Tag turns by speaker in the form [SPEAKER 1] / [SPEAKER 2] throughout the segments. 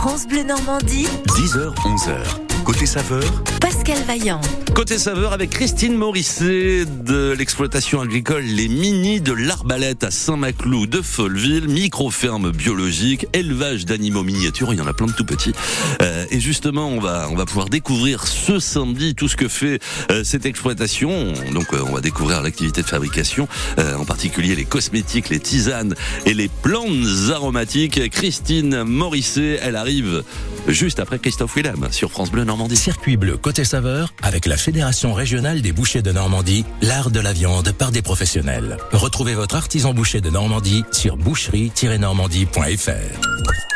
[SPEAKER 1] France Bleu Normandie,
[SPEAKER 2] 10h, 11h. Côté saveur,
[SPEAKER 1] Pascal Vaillant.
[SPEAKER 3] Côté saveur avec Christine Morisset de l'exploitation agricole Les Mini de l'Arbalète à Saint-Maclou de Folleville, micro-ferme biologique, élevage d'animaux miniatures, il y en a plein de tout petits. Euh, et justement, on va on va pouvoir découvrir ce samedi tout ce que fait euh, cette exploitation. Donc euh, on va découvrir l'activité de fabrication, euh, en particulier les cosmétiques, les tisanes et les plantes aromatiques. Christine Morisset, elle arrive juste après Christophe Willem sur France Bleu Normandie.
[SPEAKER 4] Circuit bleu côté saveur avec la Fédération régionale des bouchers de Normandie, l'art de la viande par des professionnels. Retrouvez votre artisan boucher de Normandie sur boucherie-normandie.fr.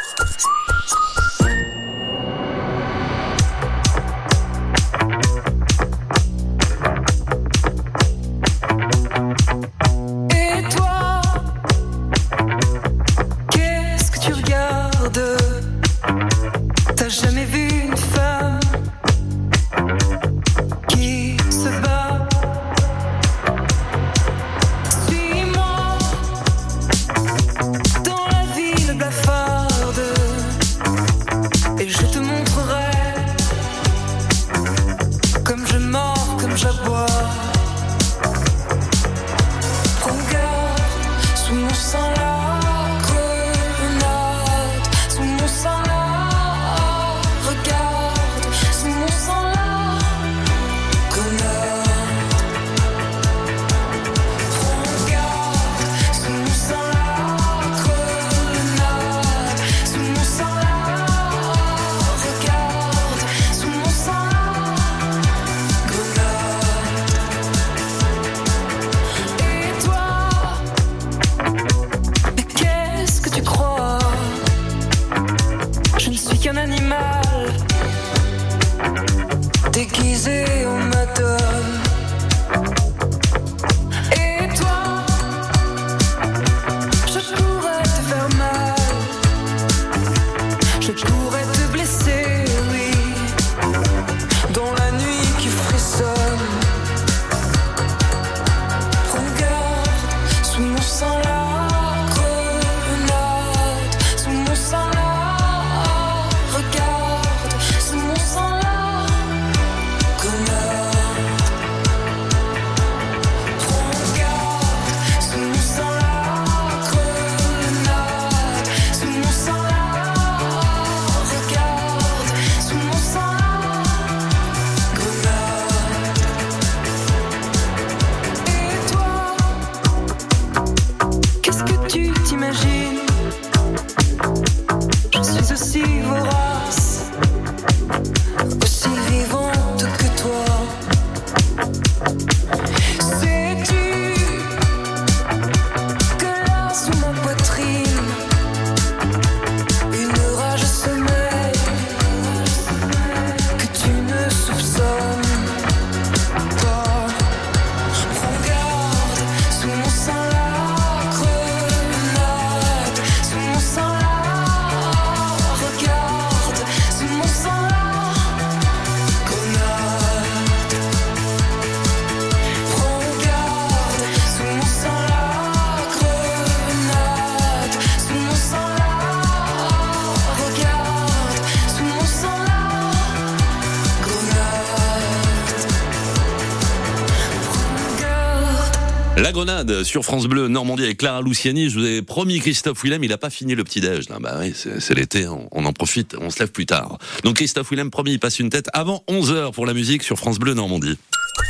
[SPEAKER 5] grenade
[SPEAKER 3] sur France Bleu Normandie avec Clara Luciani. Je vous ai promis Christophe Willem, il a pas fini le petit déj. Là, bah oui, c'est c'est l'été, on, on en profite, on se lève plus tard. Donc Christophe Willem, promis, il passe une tête avant 11 h pour la musique sur France Bleu Normandie.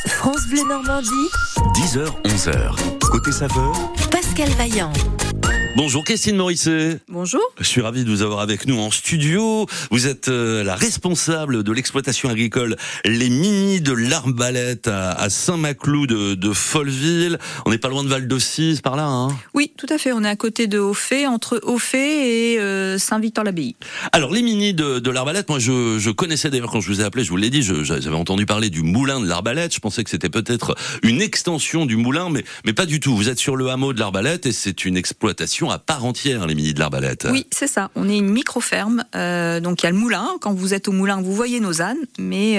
[SPEAKER 1] France Bleu Normandie,
[SPEAKER 2] 10h, 11h. Côté saveur,
[SPEAKER 1] Pascal Vaillant.
[SPEAKER 3] Bonjour Christine Morisset.
[SPEAKER 6] Bonjour.
[SPEAKER 3] Je suis ravi de vous avoir avec nous en studio. Vous êtes euh, la responsable de l'exploitation agricole Les Mini de l'Arbalète à, Saint-Maclou de, de Folleville. On n'est pas loin de Val d'Aucis par là. Hein?
[SPEAKER 6] Oui, tout à fait. On est à côté de Hautfait, entre Hautfait et euh, Saint-Victor-l'Abbaye.
[SPEAKER 3] Alors les Mini de, de l'Arbalète, moi je, je connaissais d'ailleurs quand je vous ai appelé, je vous l'ai dit, je- j'avais entendu parler du moulin de l'Arbalète. Je pensais que c'était peut-être une extension du moulin, mais, mais pas du tout. Vous êtes sur le hameau de l'Arbalète et c'est une exploitation à part entière, les mini de l'Arbalète.
[SPEAKER 6] Oui, c'est ça. On est une micro-ferme. euh, donc il y a le moulin. Quand vous êtes au moulin, vous voyez nos ânes, mais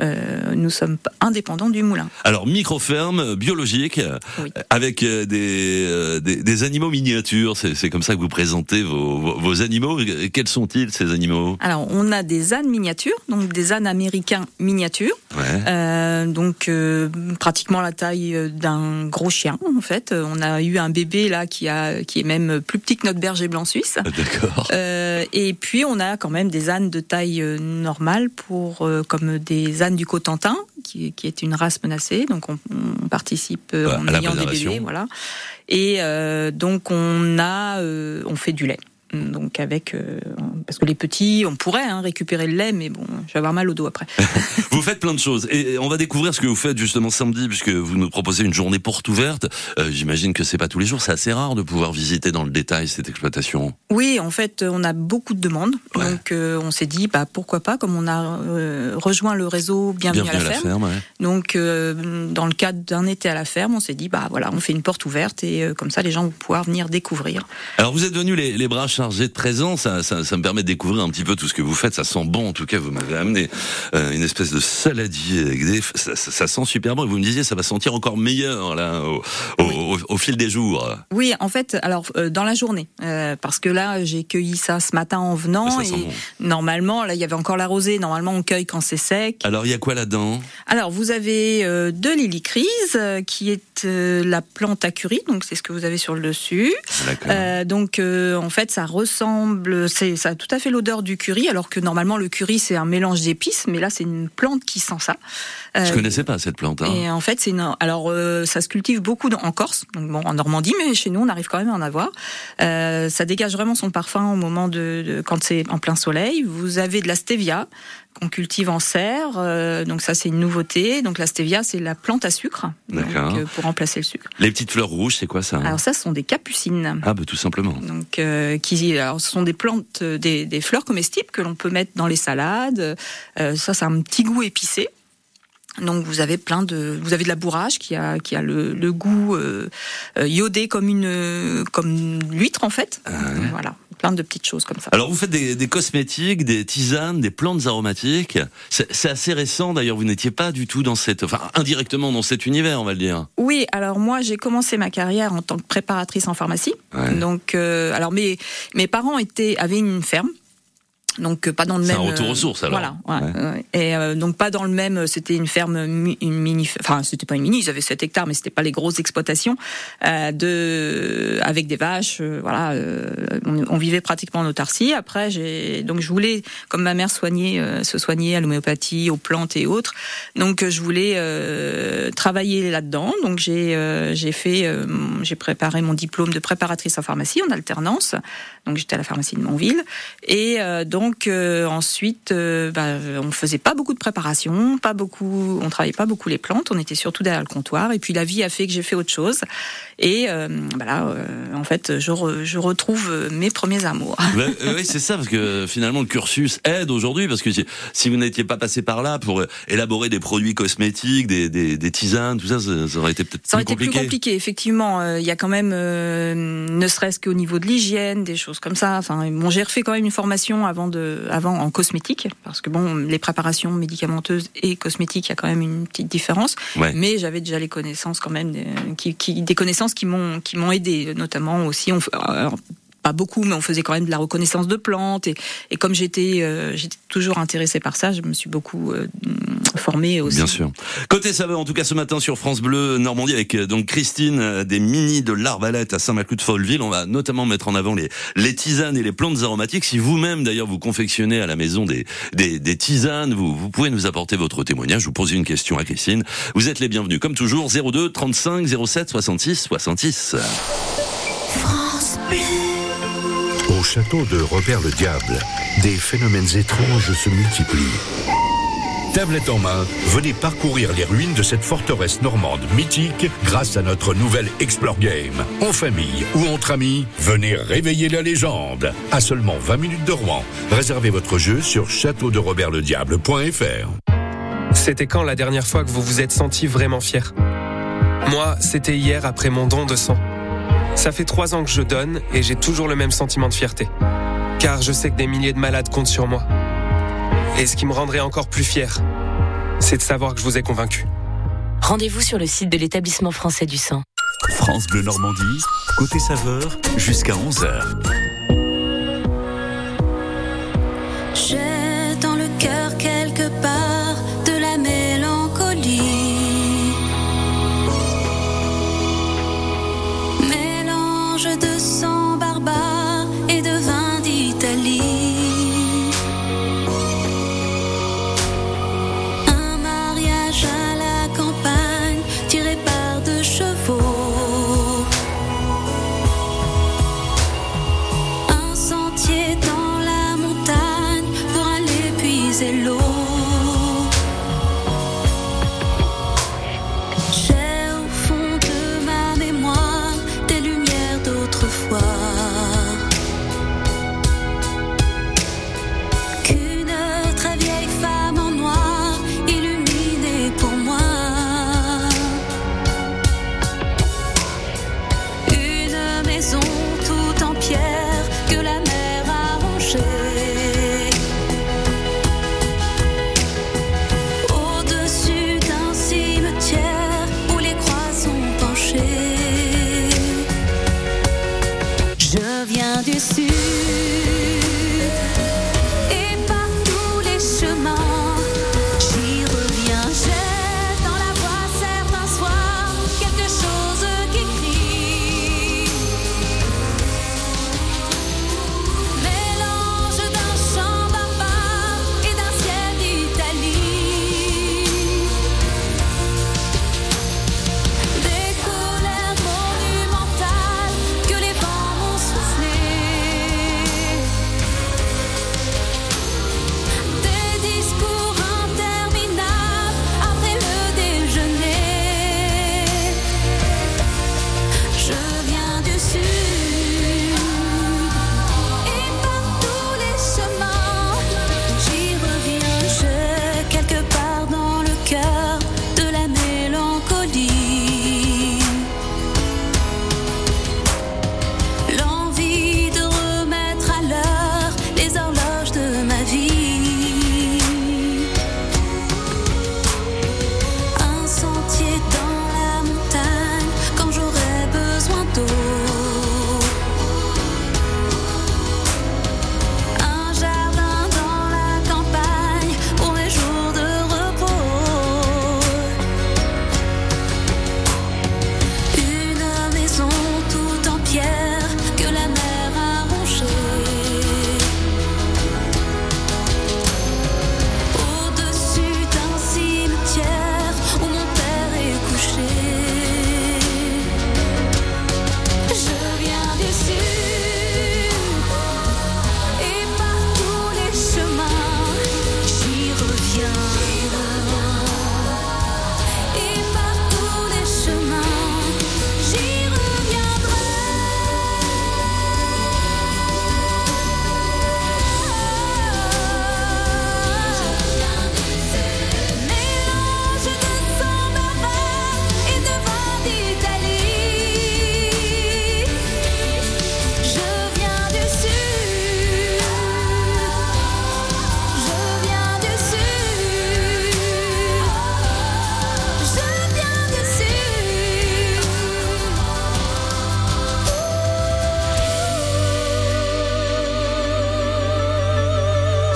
[SPEAKER 6] euh, nous sommes indépendants du moulin.
[SPEAKER 3] Alors, micro-ferme biologique,
[SPEAKER 6] Oui.
[SPEAKER 3] euh, avec euh, des, des, des animaux miniatures. C'est comme ça que vous présentez vos, vos, vos animaux. Quels sont-ils, ces animaux?
[SPEAKER 6] Alors on a des ânes miniatures, donc des ânes américains miniatures.
[SPEAKER 3] Ouais.
[SPEAKER 6] Euh, donc euh, pratiquement la taille d'un gros chien en fait. On a eu un bébé là qui a qui est même plus petit que notre berger blanc suisse.
[SPEAKER 3] D'accord.
[SPEAKER 6] Euh, et puis on a quand même des ânes de taille normale pour comme des ânes du Cotentin qui, qui est une race menacée. Donc on, on participe
[SPEAKER 3] Ouais,
[SPEAKER 6] en ayant des bébés, voilà. Et euh, donc on a euh, on fait du lait. Donc avec euh, parce que les petits, on pourrait hein, récupérer le lait, mais bon, je vais avoir mal au dos après.
[SPEAKER 3] Vous faites plein de choses et on va découvrir ce que vous faites justement samedi puisque vous nous proposez une journée porte ouverte. Euh, J'imagine que c'est pas tous les jours, c'est assez rare de pouvoir visiter dans le détail cette exploitation.
[SPEAKER 6] Oui, en fait, on a beaucoup de demandes,
[SPEAKER 3] Ouais.
[SPEAKER 6] donc euh, on s'est dit bah pourquoi pas, comme on a rejoint le réseau Bienvenue, à la ferme.
[SPEAKER 3] ouais.
[SPEAKER 6] Donc, dans le cadre d'un été à la ferme, on s'est dit, bah voilà, on fait une porte ouverte et comme ça, les gens vont pouvoir venir découvrir.
[SPEAKER 3] Alors vous êtes venus les, les bras chargés de présents, ça, ça, ça me permet de découvrir un petit peu tout ce que vous faites. Ça sent bon, en tout cas, vous m'avez amené euh, une espèce de saladier avec des, ça, sent super bon. Et vous me disiez, ça va sentir encore meilleur là au, au, au- au fil des jours.
[SPEAKER 6] Oui, en fait, alors euh, dans la journée, euh, parce que là, j'ai cueilli ça ce matin en venant
[SPEAKER 3] Ça
[SPEAKER 6] et
[SPEAKER 3] sent bon.
[SPEAKER 6] normalement, là, il y avait encore la rosée. Normalement, on cueille quand c'est sec.
[SPEAKER 3] Alors il y a quoi là-dedans?
[SPEAKER 6] Alors, vous avez de l'hélicryse, euh, qui est la plante à curry, donc c'est ce que vous avez sur le dessus. Donc en fait ça ressemble, c'est ça a tout à fait l'odeur du curry, alors que normalement le curry c'est un mélange d'épices, mais là c'est une plante qui sent ça.
[SPEAKER 3] Je
[SPEAKER 6] Euh,
[SPEAKER 3] connaissais pas cette plante. Hein.
[SPEAKER 6] Et en fait, c'est une... alors euh, ça se cultive beaucoup en Corse, donc bon en Normandie, mais chez nous on arrive quand même à en avoir. Euh, ça dégage vraiment son parfum au moment de, de- quand c'est en plein soleil. Vous avez de la stevia qu'on cultive en serre, euh, donc ça c'est une nouveauté. Donc la stevia c'est la plante à sucre, donc, euh, pour remplacer le sucre.
[SPEAKER 3] Les petites fleurs rouges, c'est quoi ça
[SPEAKER 6] Alors ça ce sont des capucines.
[SPEAKER 3] Ah bah tout simplement.
[SPEAKER 6] Donc, euh, qui, alors, ce sont des plantes, des, des fleurs comestibles que l'on peut mettre dans les salades. Ça, c'est un petit goût épicé. Donc, vous avez plein de, vous avez de la bourrage qui a, qui a le, le goût iodé comme une, comme l'huître en fait. Voilà, plein de petites choses comme ça.
[SPEAKER 3] Alors vous faites des, des cosmétiques, des tisanes, des plantes aromatiques. C'est c'est assez récent d'ailleurs. Vous n'étiez pas du tout dans cette, enfin indirectement dans cet univers, on va le dire.
[SPEAKER 6] Oui, alors moi j'ai commencé ma carrière en tant que préparatrice en pharmacie.
[SPEAKER 3] Ouais.
[SPEAKER 6] Donc, euh, alors mes mes parents étaient avaient une ferme. Donc euh, pas dans le
[SPEAKER 3] C'est
[SPEAKER 6] même.
[SPEAKER 3] un retour aux
[SPEAKER 6] euh,
[SPEAKER 3] sources, alors.
[SPEAKER 6] Voilà. ouais, ouais. Et euh, donc pas dans le même. C'était une ferme, une mini. Enfin, c'était pas une mini. Ils avaient 7 hectares, mais c'était pas les grosses exploitations euh, de avec des vaches. euh, voilà. euh, on, on vivait pratiquement en autarcie. Après, j'ai donc je voulais, comme ma mère soignait, euh, se soignait à l'homéopathie, aux plantes et autres. Donc euh, je voulais euh, travailler là-dedans. Donc j'ai euh, j'ai fait, euh, j'ai préparé mon diplôme de préparatrice en pharmacie en alternance. Donc j'étais à la pharmacie de Montville. Et euh, donc ensuite, euh, bah, on faisait pas beaucoup de préparation, pas beaucoup, on travaillait pas beaucoup les plantes. On était surtout derrière le comptoir. Et puis la vie a fait que j'ai fait autre chose. Et euh, voilà, euh, en fait, je, re- je retrouve mes premiers amours.
[SPEAKER 3] Euh, oui, c'est ça, parce que finalement le cursus aide aujourd'hui, parce que si, si vous n'étiez pas passé par là pour élaborer des produits cosmétiques, des, des, des tisanes, tout ça, ça, ça aurait été peut-être
[SPEAKER 6] Ça aurait
[SPEAKER 3] plus
[SPEAKER 6] été plus
[SPEAKER 3] compliqué.
[SPEAKER 6] compliqué, effectivement. Euh, Il y a quand même, euh, ne serait-ce qu'au niveau de l'hygiène, des choses comme ça. Enfin, bon, j'ai refait quand même une formation avant de, avant en cosmétique, parce que bon, les préparations médicamenteuses et cosmétiques, il y a quand même une petite différence.
[SPEAKER 3] Ouais.
[SPEAKER 6] Mais j'avais déjà les connaissances quand même, des, qui, qui, des connaissances qui m'ont, qui m'ont aidé, notamment aussi. On, alors, pas beaucoup, mais on faisait quand même de la reconnaissance de plantes. Et, et comme j'étais, euh, j'étais toujours intéressée par ça, je me suis beaucoup euh, formée aussi.
[SPEAKER 3] Bien sûr. Côté saveur, en tout cas ce matin sur France Bleu Normandie avec euh, donc Christine euh, des mini de l'Arbalète à Saint-Maclou de Folleville. On va notamment mettre en avant les, les tisanes et les plantes aromatiques. Si vous-même d'ailleurs vous confectionnez à la maison des, des, des tisanes, vous, vous pouvez nous apporter votre témoignage. Je vous pose une question à Christine. Vous êtes les bienvenus. Comme toujours, 02 35 07 66 66.
[SPEAKER 7] Au château de Robert le Diable, des phénomènes étranges se multiplient. Tablette en main, venez parcourir les ruines de cette forteresse normande mythique grâce à notre nouvelle Explore Game. En famille ou entre amis, venez réveiller la légende. À seulement 20 minutes de Rouen. Réservez votre jeu sur châteauderobertlediable.fr.
[SPEAKER 8] C'était quand la dernière fois que vous vous êtes senti vraiment fier? Moi, c'était hier après mon don de sang. Ça fait trois ans que je donne et j'ai toujours le même sentiment de fierté. Car je sais que des milliers de malades comptent sur moi. Et ce qui me rendrait encore plus fier, c'est de savoir que je vous ai convaincu.
[SPEAKER 9] Rendez-vous sur le site de l'établissement français du sang.
[SPEAKER 2] France Bleu Normandie, côté saveur, jusqu'à 11h.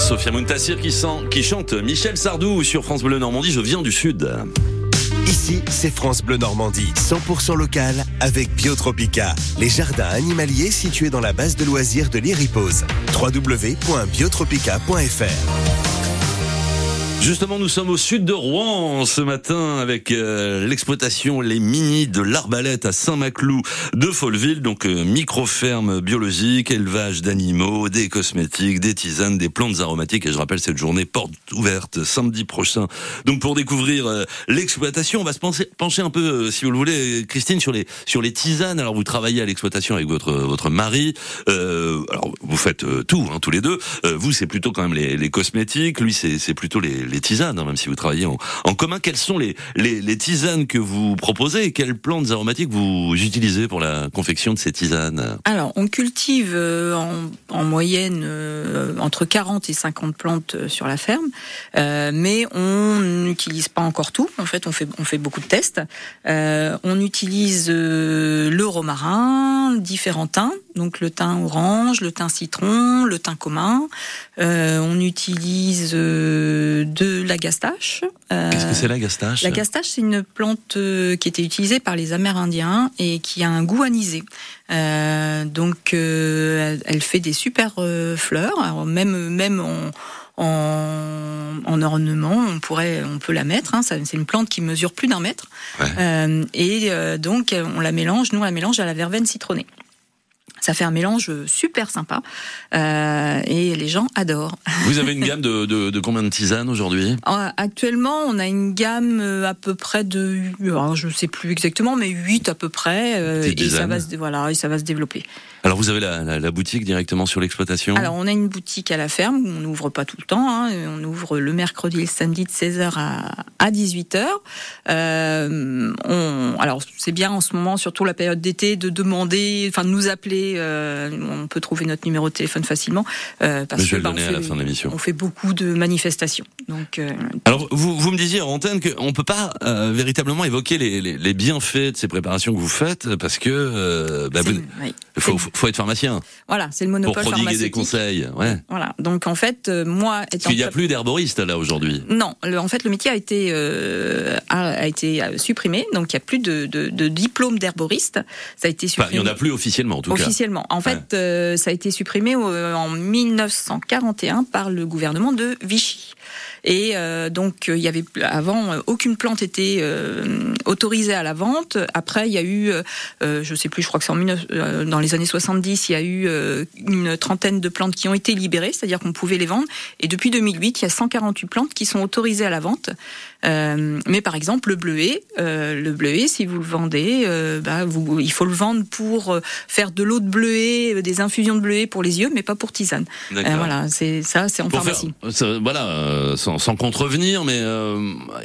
[SPEAKER 3] Sophia Muntassir qui, chante Michel Sardou sur France Bleu Normandie, je viens du Sud.
[SPEAKER 10] Ici, c'est France Bleu Normandie, 100% local avec Biotropica, les jardins animaliers situés dans la base de loisirs de l'Iripose. www.biotropica.fr
[SPEAKER 3] Justement, nous sommes au sud de Rouen ce matin avec euh, l'exploitation Les Mini de l'Arbalète à Saint-Maclou de Folleville, donc euh, micro-ferme biologique, élevage d'animaux, des cosmétiques, des tisanes, des plantes aromatiques. Et je rappelle cette journée porte ouverte samedi prochain. Donc pour découvrir euh, l'exploitation, on va se pencher, pencher un peu, euh, si vous le voulez, Christine, sur les sur les tisanes. Alors vous travaillez à l'exploitation avec votre votre mari. Euh, alors vous faites euh, tout, hein, tous les deux. Vous c'est plutôt quand même les, les cosmétiques. Lui c'est plutôt les les tisanes, hein, même si vous travaillez en, commun. Quelles sont les, les, tisanes que vous proposez et quelles plantes aromatiques vous utilisez pour la confection de ces tisanes?
[SPEAKER 6] Alors, on cultive euh, en, en moyenne euh, entre 40 et 50 plantes euh, sur la ferme, mais on n'utilise pas encore tout. En fait, on fait, on fait beaucoup de tests. On utilise le romarin, différents thym, donc le thym orange, le thym citron, le thym commun. Euh, on utilise euh, de la gastache. Euh,
[SPEAKER 3] Qu'est-ce que c'est la gastache?
[SPEAKER 6] la gastache, c'est une plante euh, qui était utilisée par les Amérindiens et qui a un goût anisé. Euh, donc, euh, elle, fait des super fleurs. Alors, même même en, en, en ornement, on pourrait, on peut la mettre. Hein, c'est une plante qui mesure plus d'un mètre.
[SPEAKER 3] Ouais.
[SPEAKER 6] Euh, et euh, donc, on la mélange. Nous, on la mélange à la verveine citronnée. Ça fait un mélange super sympa euh, et les gens adorent.
[SPEAKER 3] Vous avez une gamme de, de, de combien de tisanes aujourd'hui?
[SPEAKER 6] Euh, Actuellement, on a une gamme euh, à peu près de, je sais plus exactement, mais 8 à peu près, euh, et ça va se, voilà, et ça va se développer.
[SPEAKER 3] Alors vous avez la, la, la boutique directement sur l'exploitation?
[SPEAKER 6] Alors, on a une boutique à la ferme, on n'ouvre pas tout le temps, hein, on ouvre le mercredi et le samedi de 16h à, à 18h. Euh, on, alors, c'est bien en ce moment, surtout la période d'été, de demander, enfin, de nous appeler, euh, on peut trouver notre numéro de téléphone facilement, euh, parce
[SPEAKER 3] Mais je vais
[SPEAKER 6] que
[SPEAKER 3] le
[SPEAKER 6] bah, on
[SPEAKER 3] à la
[SPEAKER 6] fait-
[SPEAKER 3] fin de l'émission.
[SPEAKER 6] On fait beaucoup de manifestations, donc, euh,
[SPEAKER 3] Alors vous, vous me disiez en antenne qu'on peut pas euh, véritablement évoquer les, les, les bienfaits de ces préparations que vous faites parce que bah,
[SPEAKER 6] c'est-
[SPEAKER 3] vous-
[SPEAKER 6] oui.
[SPEAKER 3] il faut, faut, faut être pharmacien
[SPEAKER 6] Voilà, c'est le
[SPEAKER 3] pour
[SPEAKER 6] monopole
[SPEAKER 3] prodiguer des conseils. Ouais.
[SPEAKER 6] Voilà. Donc en fait, moi,
[SPEAKER 3] Parce
[SPEAKER 6] étant
[SPEAKER 3] qu'il n'y a plus d'herboriste là aujourd'hui.
[SPEAKER 6] non, le- en fait, le métier a été a, a été supprimé, donc il n'y a plus de, de, de diplôme d'herboriste. Ça a été
[SPEAKER 3] Enfin, il
[SPEAKER 6] supprimé.
[SPEAKER 3] n'y en a plus officiellement en tout cas.
[SPEAKER 6] Officiellement. En fait, euh, ça a été supprimé euh, en 1941 par le gouvernement de Vichy. Et euh, donc euh, il y avait avant euh, aucune plante était euh, autorisée à la vente. Après il y a eu, euh, je sais plus, je crois que c'est en 19 euh, dans les années 70, il y a eu une trentaine de plantes qui ont été libérées, c'est-à-dire qu'on pouvait les vendre. Et depuis 2008, il y a 148 plantes qui sont autorisées à la vente. Mais par exemple le bleuet, le bleuet, si vous le vendez, bah, vous, il faut le vendre pour faire de l'eau de bleuet, des infusions de bleuet pour les yeux, mais pas pour tisane. Voilà, c'est ça, c'est en
[SPEAKER 3] Pour faire,
[SPEAKER 6] pharmacie.
[SPEAKER 3] ça, voilà, euh, sans, sans contrevenir, mais euh,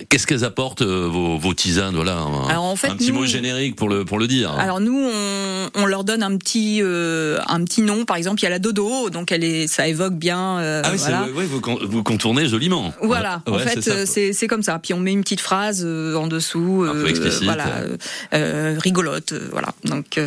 [SPEAKER 3] qu'est-ce qu'elles apportent euh, vos, vos tisanes Voilà, un,
[SPEAKER 6] Alors, en fait,
[SPEAKER 3] un petit
[SPEAKER 6] nous-
[SPEAKER 3] mot générique pour le pour le dire.
[SPEAKER 6] Alors nous, on, on leur donne un petit euh, un petit nom. Par exemple, il y a la dodo, donc elle est, ça évoque bien.
[SPEAKER 3] ah oui, c'est-
[SPEAKER 6] voilà.
[SPEAKER 3] ouais, vous, vous contournez joliment.
[SPEAKER 6] Voilà, en fait,
[SPEAKER 3] c'est
[SPEAKER 6] comme ça. Puis on met une petite phrase en dessous,
[SPEAKER 3] Un peu explicite.
[SPEAKER 6] voilà, rigolote, voilà. Donc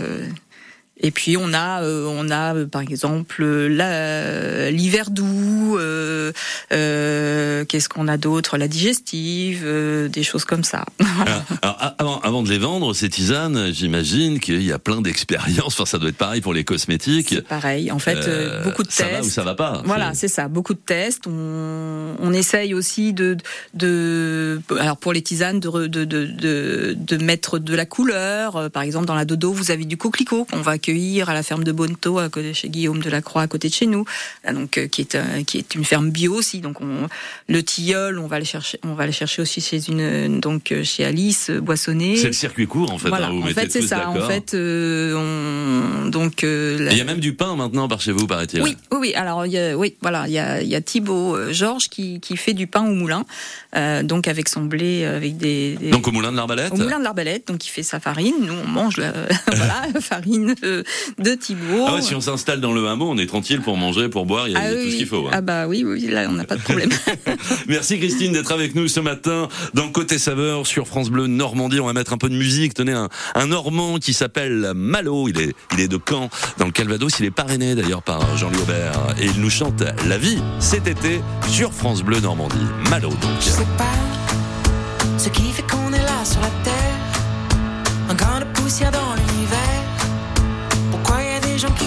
[SPEAKER 6] et puis on a euh, on a euh, par exemple euh, l'hiver doux, euh, euh, qu'est-ce qu'on a d'autre, la digestive, euh, des choses comme ça.
[SPEAKER 3] Alors, alors, avant, avant de les vendre, ces tisanes, j'imagine qu'il y a plein d'expériences. Enfin, ça doit être pareil pour les cosmétiques.
[SPEAKER 6] Pareil. En fait, beaucoup de
[SPEAKER 3] ça
[SPEAKER 6] tests.
[SPEAKER 3] va ou ça va pas.
[SPEAKER 6] Voilà,
[SPEAKER 3] C'est-
[SPEAKER 6] ça, beaucoup de tests. On, on essaye aussi de, de, alors pour les tisanes, de, de, de, de, mettre de la couleur. Par exemple, dans la dodo, vous avez du coquelicot qu'on va accueillir à la ferme de Bonneto, à côté chez Guillaume de la Croix, à côté de chez nous, Ah, donc euh, qui est euh, qui est une ferme bio aussi. Donc on, le tilleul, on va le chercher, on va le chercher aussi chez une donc euh, chez Alice Boissonnet.
[SPEAKER 3] C'est le circuit court en fait.
[SPEAKER 6] Voilà,
[SPEAKER 3] hein, vous
[SPEAKER 6] en fait c'est ça. En
[SPEAKER 3] d'accord.
[SPEAKER 6] fait, euh, on, donc la-
[SPEAKER 3] Et Il y a même du pain maintenant par chez vous, paraît-il.
[SPEAKER 6] oui, oui, oui. Alors, il y a, oui, voilà, il y a, y a Thibaut euh, Georges qui, qui fait du pain au moulin, euh, donc avec son blé, avec des, des-
[SPEAKER 3] Donc au moulin de l'Arbalète
[SPEAKER 6] au moulin de l'arbalète, donc il fait sa farine. Nous, on mange la, voilà, la farine de Thibaut.
[SPEAKER 3] Ah ouais, si on s'installe dans le hameau, on est tranquille pour manger, pour boire, il y a, il y a
[SPEAKER 6] Ah
[SPEAKER 3] tout ce qu'il faut. hein.
[SPEAKER 6] Ah bah oui, oui, là on n'a pas de problème.
[SPEAKER 3] Merci Christine d'être avec nous ce matin dans Côté Saveur sur France Bleu Normandie. On va mettre un peu de musique. Tenez, un, un Normand qui s'appelle Malo. Il est, il est de Caen, dans le Calvados. Il est parrainé d'ailleurs par Jean-Louis Aubert. Et il nous chante La vie cet été sur France Bleu Normandie. Malo donc.
[SPEAKER 5] Je sais pas ce qui fait qu'on est là sur la terre. Un grain de poussière dans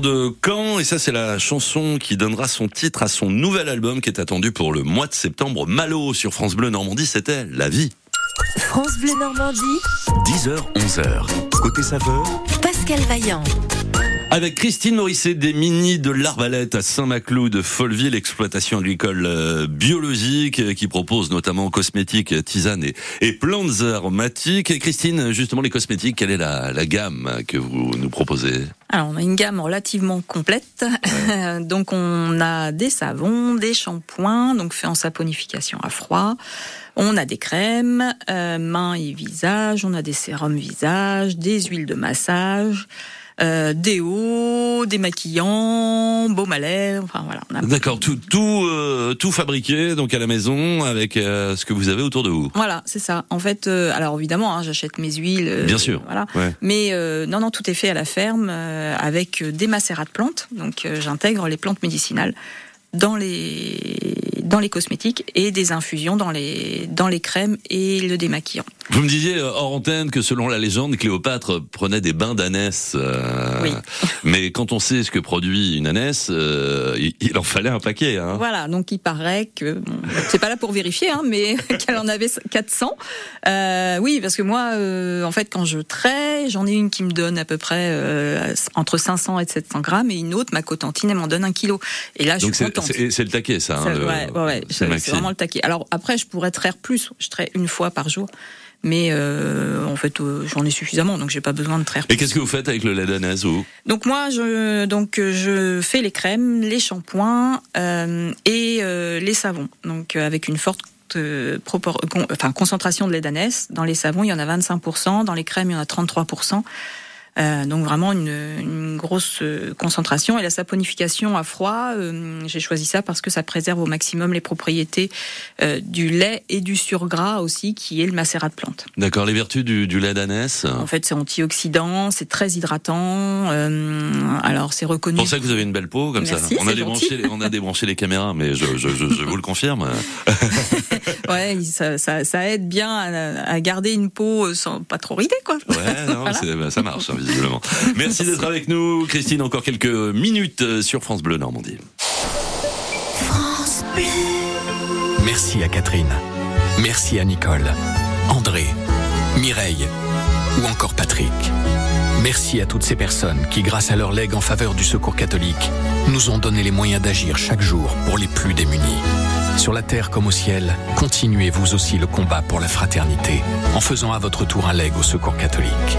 [SPEAKER 3] originaire de Caen, et ça c'est la chanson qui donnera son titre à son nouvel album qui est attendu pour le mois de septembre. Malo sur France Bleu Normandie, c'était La vie.
[SPEAKER 11] France Bleu Normandie,
[SPEAKER 12] 10h, 11h. Côté saveur,
[SPEAKER 11] Pascal Vaillant.
[SPEAKER 3] Avec Christine Morisset des Mini de l'Arbalète à Saint-Maclou de Folleville, exploitation agricole euh, biologique euh, qui propose notamment cosmétiques, tisanes et, et plantes aromatiques. Et Christine, justement les cosmétiques, quelle est la, la gamme que vous nous proposez?
[SPEAKER 6] Alors, on a une gamme relativement complète. donc, on a des savons, des shampoings, donc faits en saponification à froid. On a des crèmes, euh, mains et visage. On a des sérums visage, des huiles de massage. Euh, des maquillants, baume à lèvres, enfin voilà. a-
[SPEAKER 3] D'accord, tout tout euh, tout fabriqué donc à la maison avec euh, ce que vous avez autour de vous.
[SPEAKER 6] Voilà, c'est ça. En fait, euh, alors évidemment, hein, j'achète mes huiles. euh,
[SPEAKER 3] Bien sûr.
[SPEAKER 6] Voilà.
[SPEAKER 3] Ouais.
[SPEAKER 6] Mais euh, non, non, tout est fait à la ferme euh, avec des macérats de plantes. Donc, euh, j'intègre les plantes médicinales dans les dans les cosmétiques et des infusions dans les dans les crèmes et le démaquillant.
[SPEAKER 3] Vous me disiez euh, hors antenne que selon la légende, Cléopâtre prenait des bains d'ânesse. euh,
[SPEAKER 6] Oui.
[SPEAKER 3] Mais quand on sait ce que produit une ânesse, euh, il, il en fallait un paquet. Hein.
[SPEAKER 6] Voilà, donc il paraît que bon, c'est pas là pour vérifier, hein, mais qu'elle en avait 400. Euh, oui, parce que moi, en fait, quand je traite, j'en ai une qui me donne à peu près entre 500 et 700 grammes, et une autre, ma cotentine, elle m'en donne un kilo. Et là, je
[SPEAKER 3] Donc
[SPEAKER 6] suis
[SPEAKER 3] c'est- le taquet, ça. hein,
[SPEAKER 6] Ça,
[SPEAKER 3] le-
[SPEAKER 6] ouais, ouais, ouais,
[SPEAKER 3] c'est
[SPEAKER 6] vraiment le taquet. Alors après, je pourrais traire plus. Je traite une fois par jour, mais euh, en fait, euh, j'en ai suffisamment, donc j'ai pas besoin de traire.
[SPEAKER 3] Et qu'est-ce que vous faites avec le lait d'ânesse vous?
[SPEAKER 6] Donc moi, je donc je fais les crèmes, les shampoings euh, et les savons. Donc avec une forte propor- con- enfin, concentration de lait d'ânesse. Dans les savons, il y en a 25%. Dans les crèmes, il y en a 33%. Euh, donc vraiment une, une grosse euh, concentration et la saponification à froid, euh, j'ai choisi ça parce que ça préserve au maximum les propriétés euh, du lait et du surgras aussi, qui est le macérat de plante.
[SPEAKER 3] D'accord, les vertus du, du lait d'ânesse.
[SPEAKER 6] En fait, c'est antioxydant, c'est très hydratant. alors, c'est reconnu.
[SPEAKER 3] C'est pour ça que vous avez une belle peau comme
[SPEAKER 6] Merci,
[SPEAKER 3] ça. On a débranché, les- on a débranché les caméras, mais je, je, je, je vous le confirme.
[SPEAKER 6] Ouais, ça, ça, ça aide bien à, à garder une peau sans pas trop ridée, quoi.
[SPEAKER 3] Ouais, non,
[SPEAKER 6] Voilà.
[SPEAKER 3] bah, ça marche hein, visiblement. Merci d'être avec nous, Christine. Encore quelques minutes euh, sur France Bleu Normandie.
[SPEAKER 11] France Bleu.
[SPEAKER 13] Merci à Catherine. Merci à Nicole, André, Mireille ou encore Patrick. Merci à toutes ces personnes qui, grâce à leur legs en faveur du secours catholique, nous ont donné les moyens d'agir chaque jour pour les plus démunis. Sur la terre comme au ciel, continuez vous aussi le combat pour la fraternité en faisant à votre tour un leg au secours catholique.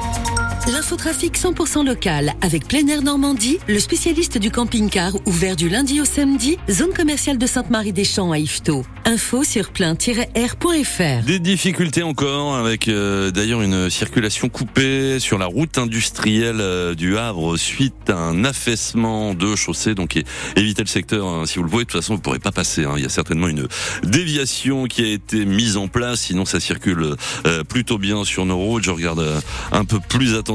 [SPEAKER 1] L'infotrafic 100% local avec Plein Air Normandie, le spécialiste du camping-car ouvert du lundi au samedi, zone commerciale de Sainte-Marie-des-Champs à Yvetot. Info sur plein-air.fr.
[SPEAKER 3] Des difficultés encore avec euh, d'ailleurs une circulation coupée sur la route industrielle euh, du Havre suite à un affaissement de chaussée. Donc évitez le secteur hein, si vous le voyez. De toute façon, vous pourrez pas passer. hein. Il y a certainement une déviation qui a été mise en place. Sinon, ça circule euh, plutôt bien sur nos routes. Je regarde euh, un peu plus attentivement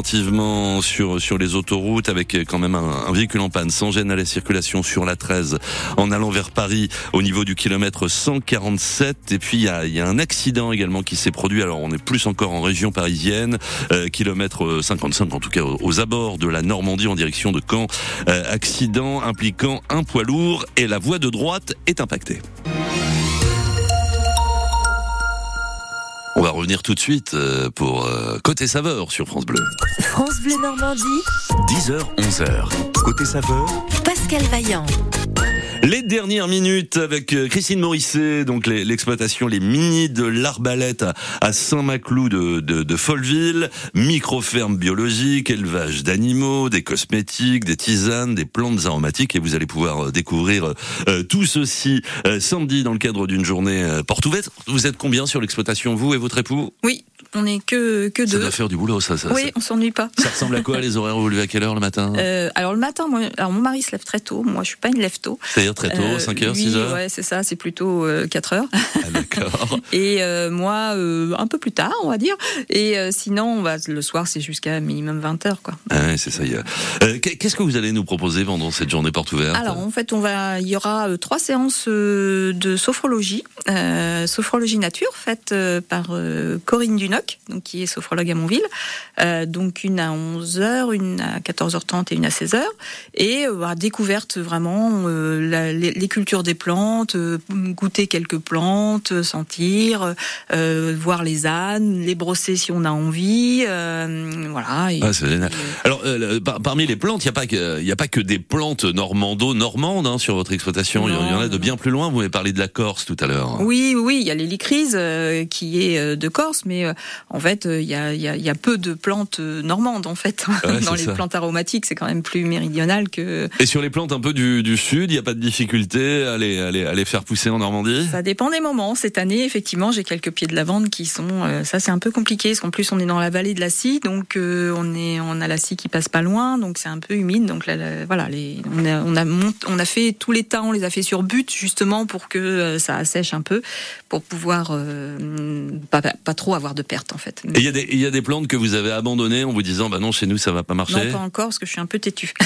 [SPEAKER 3] sur sur les autoroutes avec quand même un, véhicule en panne sans gêne à la circulation sur la 13 en allant vers Paris au niveau du kilomètre 147 et puis il y a, un accident également qui s'est produit. Alors on est plus encore en région parisienne euh, kilomètre 55 en tout cas aux, aux abords de la Normandie en direction de Caen. Euh, accident impliquant un poids lourd et la voie de droite est impactée on va revenir tout de suite euh, pour euh, Côté Saveur sur France Bleu.
[SPEAKER 1] France Bleu Normandie,
[SPEAKER 2] 10h, 11h. Côté saveur,
[SPEAKER 1] Pascal Vaillant.
[SPEAKER 3] Les dernières minutes avec euh, Christine Morisset, donc l'exploitation Les Mini de l'Arbalète à, Saint-Maclou de, de, de Folleville, micro-ferme biologique, élevage d'animaux, des cosmétiques, des tisanes, des plantes aromatiques. Et vous allez pouvoir euh, découvrir euh, tout ceci samedi dans le cadre d'une journée porte ouverte. Vous êtes combien sur l'exploitation, vous et votre époux?
[SPEAKER 6] Oui, on est que, que
[SPEAKER 3] Ça
[SPEAKER 6] deux.
[SPEAKER 3] doit faire du boulot, ça. ça
[SPEAKER 6] Oui,
[SPEAKER 3] ça,
[SPEAKER 6] on s'ennuie pas.
[SPEAKER 3] ça ressemble à quoi les horaires Vous vous levez à quelle heure le matin?
[SPEAKER 6] Euh, alors le matin, moi, alors mon mari se lève très tôt. Moi, je suis pas une lève tôt.
[SPEAKER 3] C'est-à-dire très tôt,
[SPEAKER 6] Euh,
[SPEAKER 3] 5h,
[SPEAKER 6] lui,
[SPEAKER 3] 6h
[SPEAKER 6] Ouais, c'est ça. C'est plutôt euh, 4 heures.
[SPEAKER 3] Ah, D'accord.
[SPEAKER 6] Et euh, moi, euh, un peu plus tard, on va dire. Et sinon, on va le soir, c'est jusqu'à minimum 20 heures, quoi.
[SPEAKER 3] Ah ouais, c'est ça. Qu'est-ce que vous allez nous proposer pendant cette journée porte ouverte?
[SPEAKER 6] Alors en fait, on va, il y aura trois séances de sophrologie, sophrologie nature faite par Corinne Dunoc, donc qui est sophrologue à Montville. Euh, donc une à 11h, une à 14h30 et une à 16h. Et euh, découverte vraiment euh, la- les, les cultures des plantes, euh, goûter quelques plantes, sentir, voir les ânes, les brosser si on a envie. voilà. Et
[SPEAKER 3] Ah, c'est génial. Alors, par- parmi les plantes, il n'y a pas que, y a pas que des plantes normando-normandes hein, sur votre exploitation. Il y en- a de bien plus loin. Vous m'avez parlé de la Corse tout à l'heure.
[SPEAKER 6] Oui, oui, il y a l'hélicryse euh, qui est de Corse, mais en fait, euh, il y, a, il y, a, il y a peu de plantes euh, normandes en fait.
[SPEAKER 3] Ouais,
[SPEAKER 6] Dans les
[SPEAKER 3] ça.
[SPEAKER 6] plantes aromatiques, c'est quand même plus méridional que.
[SPEAKER 3] Et sur les plantes un peu du, du sud, il n'y a pas de difficulté à les, à, les, à les faire pousser en Normandie?
[SPEAKER 6] Ça dépend des moments. Cette année, effectivement, j'ai quelques pieds de lavande qui sont. euh, ça, c'est un peu compliqué parce qu'en plus, on est dans la vallée de la Scie, donc euh, on est, on a la Scie qui passe pas loin, donc c'est un peu humide. Donc là, là, voilà, les, on a, on a, mont- on a fait tous les tas, on les a fait sur but justement pour que ça assèche un peu, pour pouvoir euh, pas, pas trop avoir de en fait.
[SPEAKER 3] Et il y, a des- il y a des plantes que vous avez abandonnées en vous disant, bah non, chez nous, ça va pas marcher.
[SPEAKER 6] Non, pas encore, parce que je suis un peu têtue.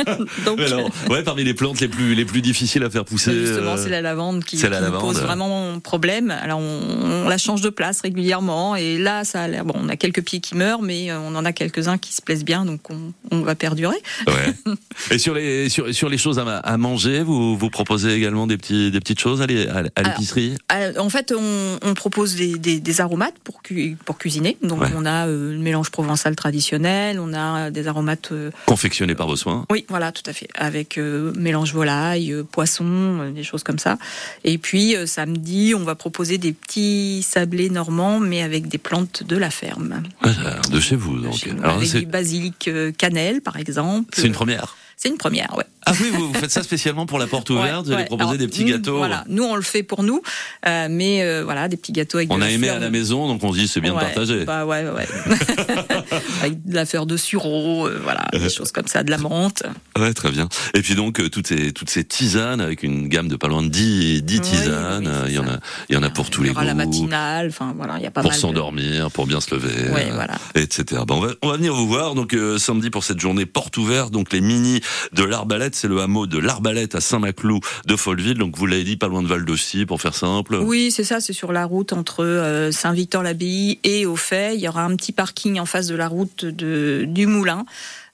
[SPEAKER 6] Donc,
[SPEAKER 3] alors, ouais, parmi les plantes les plus, les plus difficiles à faire pousser.
[SPEAKER 6] justement,
[SPEAKER 3] euh,
[SPEAKER 6] c'est la lavande qui,
[SPEAKER 3] c'est
[SPEAKER 6] qui
[SPEAKER 3] la
[SPEAKER 6] nous
[SPEAKER 3] lavande.
[SPEAKER 6] pose vraiment problème. Alors, on, on la change de place régulièrement, et là, ça a l'air. Bon, on a quelques pieds qui meurent, mais euh, on en a quelques-uns qui se plaisent bien, donc on, on va perdurer.
[SPEAKER 3] Ouais. Et sur les sur, sur les choses à, ma- à manger, vous vous proposez également des petits des petites choses à l'é- à à l'épicerie?
[SPEAKER 6] Euh, en fait, on, on propose des, des, des aromates pour, cu- pour cuisiner. Donc,
[SPEAKER 3] Ouais.
[SPEAKER 6] on a euh, le mélange provençal traditionnel, on a des aromates. euh,
[SPEAKER 3] confectionnés par vos soins.
[SPEAKER 6] Oui, voilà, tout à fait. Avec euh, mélange volaille, euh, poisson, euh, des choses comme ça. Et puis euh, samedi, on va proposer des petits sablés normands, mais avec des plantes de la ferme.
[SPEAKER 3] Ouais, ça a l'air de chez vous donc.
[SPEAKER 6] Chez nous,
[SPEAKER 3] Alors
[SPEAKER 6] avec du basilic euh, cannelle, par exemple.
[SPEAKER 3] c'est une première.
[SPEAKER 6] C'est une première, ouais.
[SPEAKER 3] Ah oui, vous, vous faites ça spécialement pour la porte ouverte, vous allez
[SPEAKER 6] ouais.
[SPEAKER 3] proposer
[SPEAKER 6] Alors,
[SPEAKER 3] des petits
[SPEAKER 6] nous,
[SPEAKER 3] gâteaux.
[SPEAKER 6] Voilà, nous on le fait pour nous, euh, mais euh, voilà, des petits gâteaux avec
[SPEAKER 3] On
[SPEAKER 6] de
[SPEAKER 3] a aimé à la maison, donc on se dit c'est bien
[SPEAKER 6] Ouais,
[SPEAKER 3] de partager.
[SPEAKER 6] Bah ouais, ouais. avec de la fleur de sureau, euh, voilà, des choses comme ça, de la menthe.
[SPEAKER 3] Ouais, très bien. Et puis donc euh, toutes ces toutes ces tisanes avec une gamme de pas loin de 10 10
[SPEAKER 6] Oui,
[SPEAKER 3] tisanes,
[SPEAKER 6] oui,
[SPEAKER 3] euh, il y en a il y en a pour tous
[SPEAKER 6] Il y
[SPEAKER 3] les
[SPEAKER 6] aura la
[SPEAKER 3] goûts.
[SPEAKER 6] matinale, enfin voilà, il y a pas
[SPEAKER 3] pour
[SPEAKER 6] de-
[SPEAKER 3] s'endormir, pour bien se lever,
[SPEAKER 6] Ouais,
[SPEAKER 3] euh,
[SPEAKER 6] voilà.
[SPEAKER 3] etc. Bon, on, va, on va venir vous voir donc euh, samedi pour cette journée porte ouverte. Donc les mini de l'Arbalète, c'est le hameau de l'Arbalète à Saint-Maclou de Folleville. Donc vous l'avez dit, pas loin de Val d'Ossi, pour faire simple.
[SPEAKER 6] Oui, c'est ça, c'est sur la route entre euh, Saint-Victor-l'Abbaye et au fait. Il y aura un petit parking en face de la route de, du Moulin.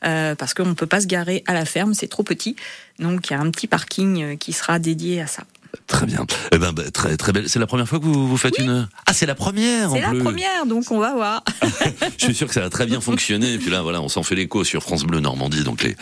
[SPEAKER 6] euh, parce qu'on ne peut pas se garer à la ferme, c'est trop petit. Donc il y a un petit parking euh, qui sera dédié à ça.
[SPEAKER 14] Très bien. Eh ben, bah, très très belle. C'est la première fois que vous, vous faites une. Ah, c'est la première.
[SPEAKER 6] C'est la première, donc on va voir.
[SPEAKER 14] Je suis sûr que ça va très bien fonctionner. Et puis là, voilà, on s'en fait l'écho sur France Bleu Normandie. Donc les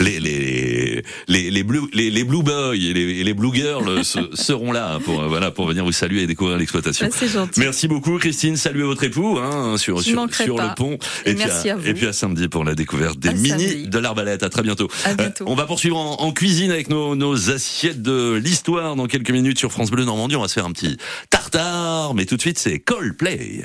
[SPEAKER 14] les les les les blue les, les blue boys et les, blue girls se- seront là pour voilà pour venir vous saluer et découvrir l'exploitation.
[SPEAKER 6] Ah, c'est gentil.
[SPEAKER 14] Merci beaucoup, Christine. Saluez votre époux hein, sur
[SPEAKER 6] Je
[SPEAKER 14] sur, le pont.
[SPEAKER 6] Et
[SPEAKER 14] puis
[SPEAKER 6] merci à vous.
[SPEAKER 14] Et puis à samedi pour la découverte des
[SPEAKER 6] À
[SPEAKER 14] mini
[SPEAKER 6] samedi.
[SPEAKER 14] de l'arbalète. À très bientôt.
[SPEAKER 6] À bientôt.
[SPEAKER 14] Euh, on va poursuivre en, en cuisine avec nos, nos assiettes de l'histoire dans quelques minutes sur France Bleu Normandie. On va se faire un petit tartare, mais tout de suite c'est Coldplay.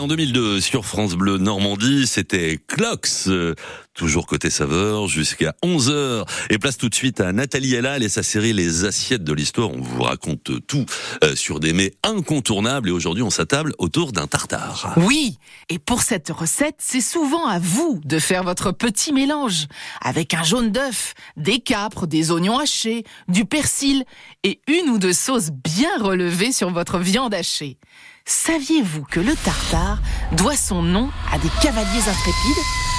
[SPEAKER 14] En 2002 sur France Bleu Normandie, c'était Clocks. Euh,
[SPEAKER 3] toujours côté saveur, jusqu'à 11h. Et place tout de suite à Nathalie Ellal et sa série Les assiettes de l'histoire. On vous raconte tout euh, sur des mets incontournables et aujourd'hui on s'attable autour d'un tartare.
[SPEAKER 15] Oui, et pour cette recette, c'est souvent à vous de faire votre petit mélange, avec un jaune d'œuf, des capres, des oignons hachés, du persil et une ou deux sauces bien relevées sur votre viande hachée. Saviez-vous que le tartare doit son nom à des cavaliers intrépides?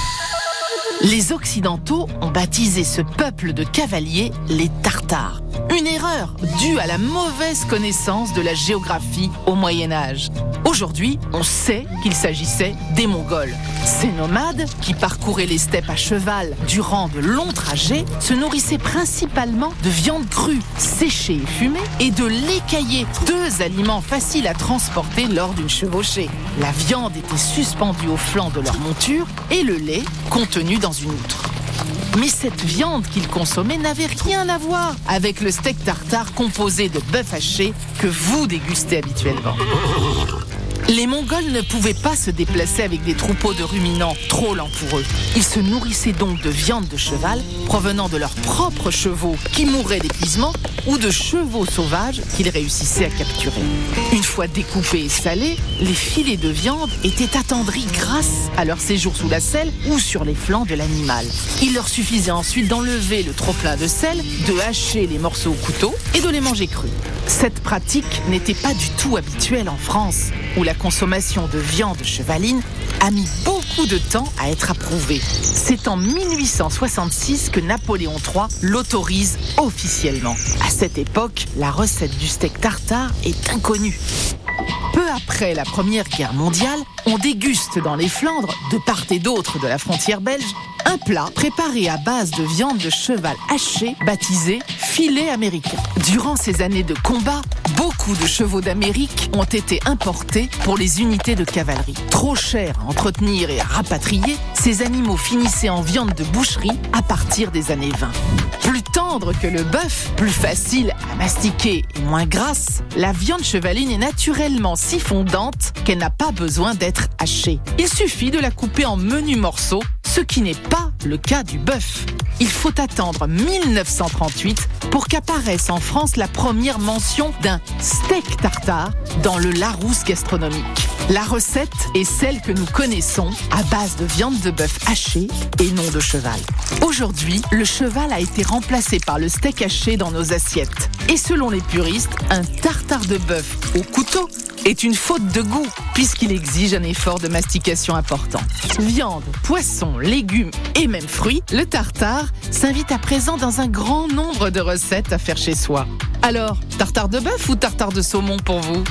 [SPEAKER 15] Les Occidentaux ont baptisé ce peuple de cavaliers les Tartares. Une erreur due à la mauvaise connaissance de la géographie au Moyen Âge. Aujourd'hui, on sait qu'il s'agissait des Mongols. Ces nomades, qui parcouraient les steppes à cheval durant de longs trajets, se nourrissaient principalement de viande crue, séchée et fumée, et de lait caillé, deux aliments faciles à transporter lors d'une chevauchée. La viande était suspendue au flanc de leur monture et le lait contenu dans une outre. Mais cette viande qu'ils consommaient n'avait rien à voir avec le steak tartare composé de bœuf haché que vous dégustez habituellement. Les Mongols ne pouvaient pas se déplacer avec des troupeaux de ruminants trop lents pour eux. Ils se nourrissaient donc de viande de cheval provenant de leurs propres chevaux qui mouraient d'épuisement ou de chevaux sauvages qu'ils réussissaient à capturer. Une fois découpés et salés, les filets de viande étaient attendris grâce à leur séjour sous la selle ou sur les flancs de l'animal. Il leur suffisait ensuite d'enlever le trop-plein de sel, de hacher les morceaux au couteau et de les manger crus. Cette pratique n'était pas du tout habituelle en France, où la consommation de viande chevaline a mis beaucoup de temps à être approuvée. C'est en 1866 que Napoléon III l'autorise officiellement. À cette époque, la recette du steak tartare est inconnue. Peu après la Première Guerre mondiale, on déguste dans les Flandres, de part et d'autre de la frontière belge, un plat préparé à base de viande de cheval hachée, baptisé filet américain. Durant ces années de combat, beaucoup de chevaux d'Amérique ont été importés pour les unités de cavalerie. Trop chers à entretenir et à rapatrier, ces animaux finissaient en viande de boucherie à partir des années 20. Plus tendre que le bœuf, plus facile à mastiquer et moins grasse, la viande chevaline est naturellement si fondante qu'elle n'a pas besoin d'être hachée. Il suffit de la couper en menus morceaux, ce qui n'est pas le cas du bœuf. Il faut attendre 1938 pour qu'apparaisse en France la première mention d'un steak tartare dans le Larousse gastronomique. La recette est celle que nous connaissons à base de viande de bœuf hachée et non de cheval. Aujourd'hui, le cheval a été remplacé par le steak haché dans nos assiettes. Et selon les puristes, un tartare de bœuf au couteau est une faute de goût puisqu'il exige un effort de mastication important. Viande, poisson, légumes et même fruits, le tartare s'invite à présent dans un grand nombre de recettes à faire chez soi. Alors, tartare de bœuf ou tartare de saumon pour vous?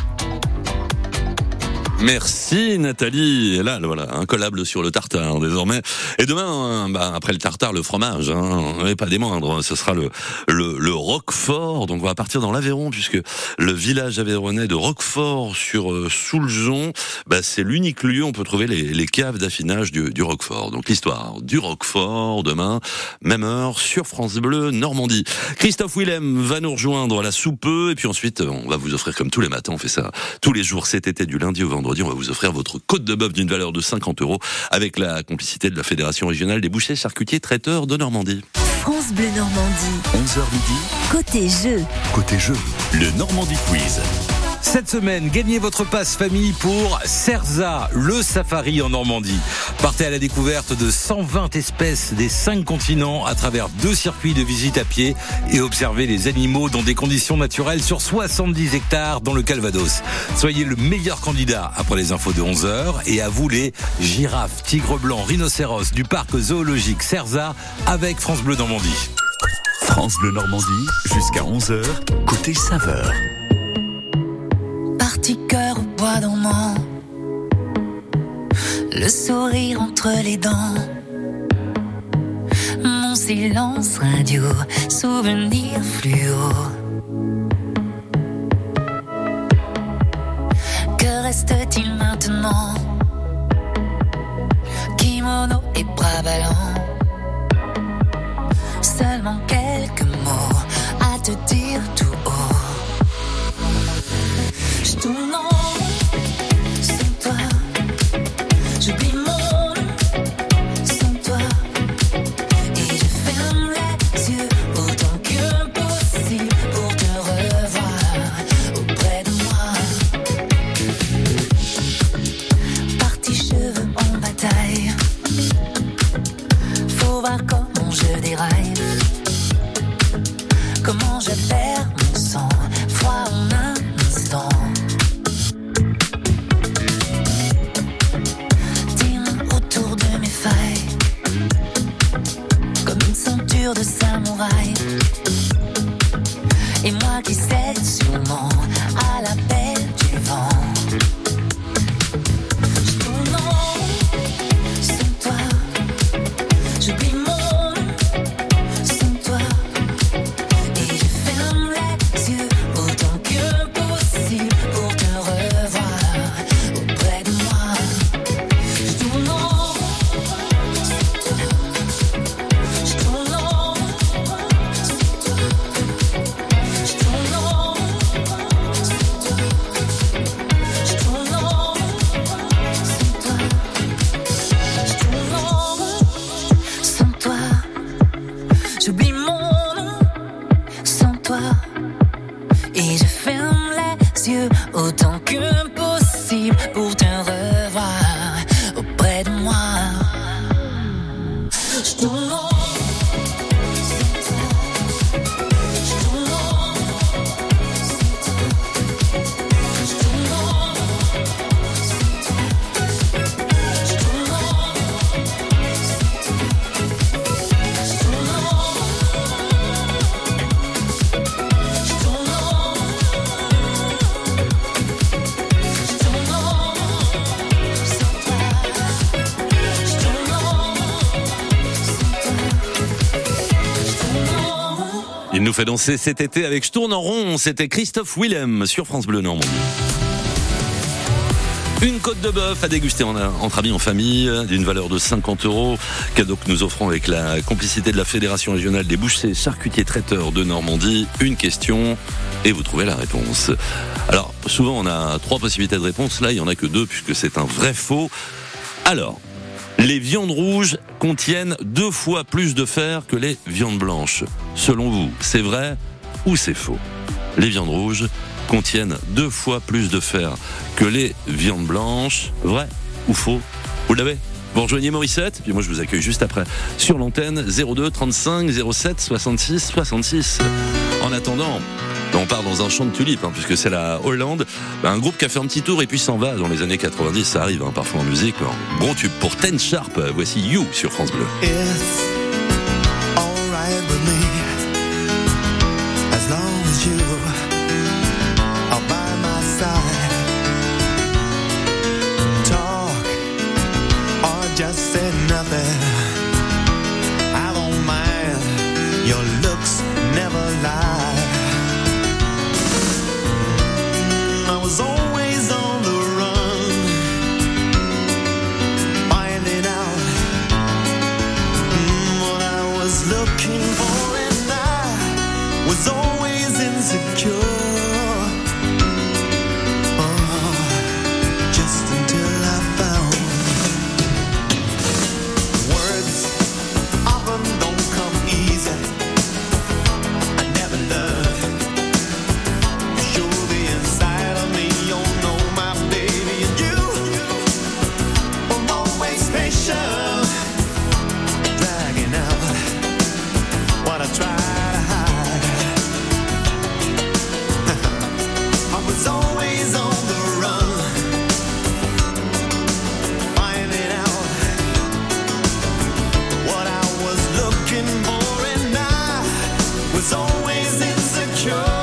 [SPEAKER 3] Merci Nathalie. Et là, voilà, un collable sur le tartare désormais. Et demain, euh, bah, après le tartare, le fromage, hein, et pas des moindres. Ce sera le, le, le Roquefort. Donc on va partir dans l'Aveyron puisque le village aveyronnais de Roquefort sur euh, Souljon, bah, c'est l'unique lieu où on peut trouver les, les caves d'affinage du, du Roquefort. Donc l'histoire du Roquefort demain, même heure sur France Bleu Normandie. Christophe Willem va nous rejoindre à la soupe et puis ensuite on va vous offrir comme tous les matins, on fait ça tous les jours cet été du lundi au vendredi on va vous offrir votre côte de bœuf d'une valeur de 50 euros avec la complicité de la Fédération régionale des bouchers, charcutiers, traiteurs de Normandie.
[SPEAKER 11] France Bleu Normandie.
[SPEAKER 2] 11h midi,
[SPEAKER 11] Côté jeu.
[SPEAKER 2] côté jeu, le Normandie Quiz.
[SPEAKER 16] Cette semaine, gagnez votre passe famille pour Cerza, le safari en Normandie. Partez à la découverte de 120 espèces des 5 continents à travers deux circuits de visite à pied et observez les animaux dans des conditions naturelles sur 70 hectares dans le Calvados. Soyez le meilleur candidat après les infos de 11h et à vous les girafes, tigres blancs, rhinocéros du parc zoologique Cerza avec France Bleu Normandie.
[SPEAKER 2] France Bleu Normandie, jusqu'à 11h, côté saveur.
[SPEAKER 17] Parti cœur au bois dormant, le sourire entre les dents. Mon silence radio, souvenir fluo. Que reste-t-il maintenant? Kimono et bras.
[SPEAKER 3] be fait danser cet été avec Je tourne en rond. C'était Christophe Willem sur France Bleu Normandie. Une côte de bœuf à déguster en- entre amis en famille d'une valeur de 50 euros. Cadeau que nous offrons avec la complicité de la Fédération régionale des bouchers charcutiers traiteurs de Normandie. Une question et vous trouvez la réponse. Alors, souvent on a trois possibilités de réponse. Là, il y en a que deux puisque c'est un vrai faux. Alors, les viandes rouges contiennent deux fois plus de fer que les viandes blanches. Selon vous, c'est vrai ou c'est faux? Les viandes rouges contiennent deux fois plus de fer que les viandes blanches. Vrai ou faux? Vous l'avez? Vous rejoignez Morissette, puis moi je vous accueille juste après sur l'antenne 02 35 07 66 66. En attendant, on part dans un champ de tulipes, hein, puisque c'est la Hollande. Ben, un groupe qui a fait un petit tour et puis s'en va dans les années 90, ça arrive hein, parfois en musique. Alors, gros tube pour Ten Sharp, voici You sur France Bleu.
[SPEAKER 18] your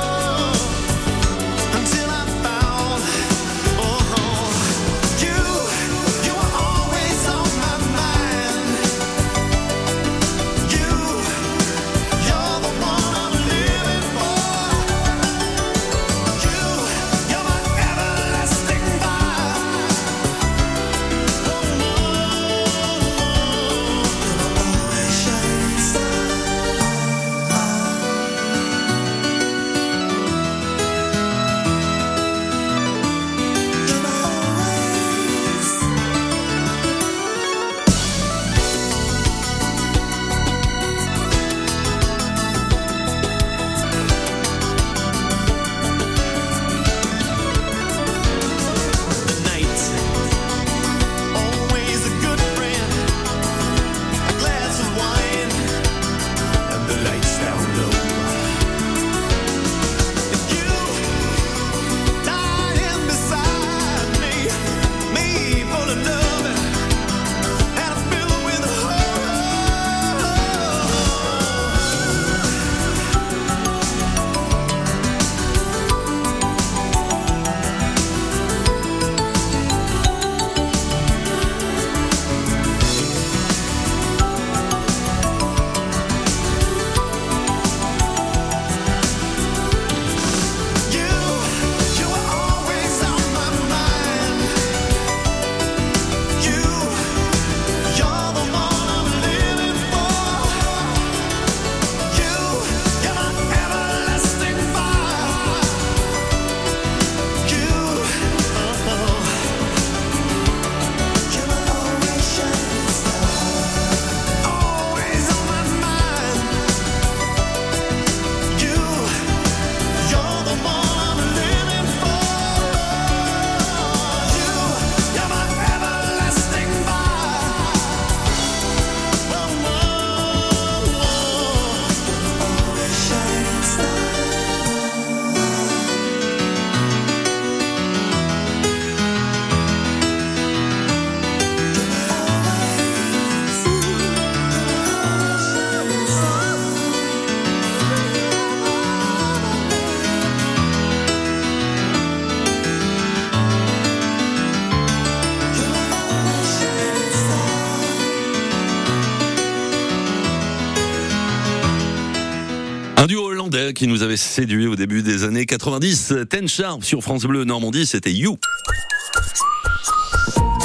[SPEAKER 3] Séduit au début des années 90. Ten Sharp sur France Bleu Normandie, c'était You.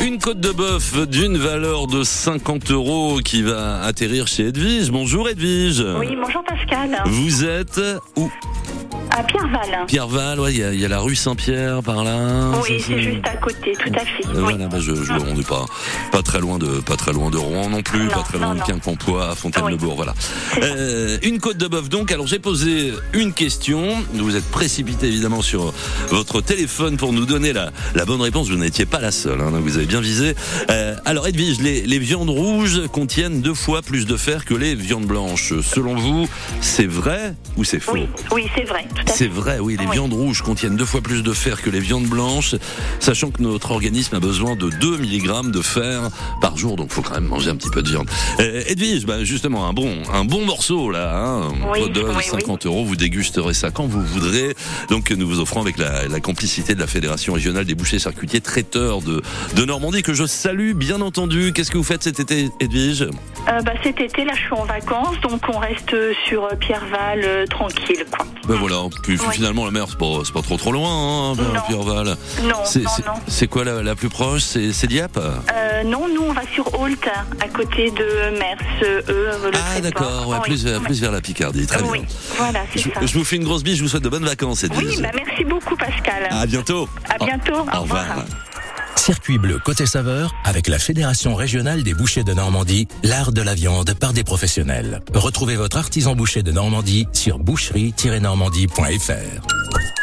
[SPEAKER 3] Une côte de bœuf d'une valeur de 50 euros qui va atterrir chez Edwige. Bonjour Edwige.
[SPEAKER 19] Oui, bonjour Pascal.
[SPEAKER 3] Vous êtes où?
[SPEAKER 19] À Pierreval.
[SPEAKER 3] Pierreval, ouais, il y, a- il y a la rue Saint-Pierre par là.
[SPEAKER 19] Oui, c'est juste à côté, tout à fait.
[SPEAKER 3] Euh,
[SPEAKER 19] Oui.
[SPEAKER 3] Voilà, bah, je, je le rendais pas, pas très loin de, pas très loin de Rouen non plus, pas très loin de Quincampoix, à Fontaine-le-Bourg, voilà. Euh, une côte de bœuf donc. Alors j'ai posé une question. Vous êtes précipité évidemment sur votre téléphone pour nous donner la, la bonne réponse. Vous n'étiez pas la seule, hein, vous avez bien visé. Euh, alors Edwige, les, les viandes rouges contiennent deux fois plus de fer que les viandes blanches. Selon vous, c'est vrai ou c'est faux?
[SPEAKER 19] Oui, c'est vrai, tout à fait.
[SPEAKER 3] C'est vrai, oui, les viandes rouges contiennent deux fois plus de fer que les viandes blanches, sachant que notre organisme a besoin de 2 mg de fer par jour, donc faut quand même manger un petit peu de viande. Euh, Edwige, bah, justement, un bon, un bon morceau là, hein,
[SPEAKER 19] Oui,
[SPEAKER 3] de
[SPEAKER 19] oui, oui.
[SPEAKER 3] 50 euros, vous dégusterez ça quand vous voudrez. Donc nous vous offrons avec la, la complicité de la Fédération régionale des bouchers charcutiers traiteurs de, de Normandie, que je salue bien entendu. Qu'est-ce que vous faites cet été, Edwige?
[SPEAKER 19] Euh, bah, cet été, là, je suis en vacances, donc on reste sur Pierreval euh, tranquille, quoi.
[SPEAKER 3] Ben voilà, puis
[SPEAKER 19] Oui.
[SPEAKER 3] finalement la mer c'est pas, trop trop loin, hein.
[SPEAKER 19] Non,
[SPEAKER 3] C'est-
[SPEAKER 19] non,
[SPEAKER 3] c'est-
[SPEAKER 19] non.
[SPEAKER 3] C'est quoi la, la plus proche? C'est Dieppe?
[SPEAKER 19] Euh, non, nous, on va sur Holt, à côté de Mers, euh, le
[SPEAKER 3] Ah d'accord, ouais,
[SPEAKER 19] Oui.
[SPEAKER 3] plus, vers- plus vers la Picardie, très
[SPEAKER 19] Oui,
[SPEAKER 3] bien.
[SPEAKER 19] voilà, c'est
[SPEAKER 3] Je,
[SPEAKER 19] ça.
[SPEAKER 3] je vous fais une grosse bise, je vous souhaite de bonnes vacances, Edwige.
[SPEAKER 19] Oui, bah, merci beaucoup, Pascal.
[SPEAKER 3] À bientôt.
[SPEAKER 19] À bientôt. Au, revoir.
[SPEAKER 20] Circuit bleu côté saveur avec la Fédération régionale des bouchers de Normandie, l'art de la viande par des professionnels. Retrouvez votre artisan boucher de Normandie sur boucherie-normandie.fr.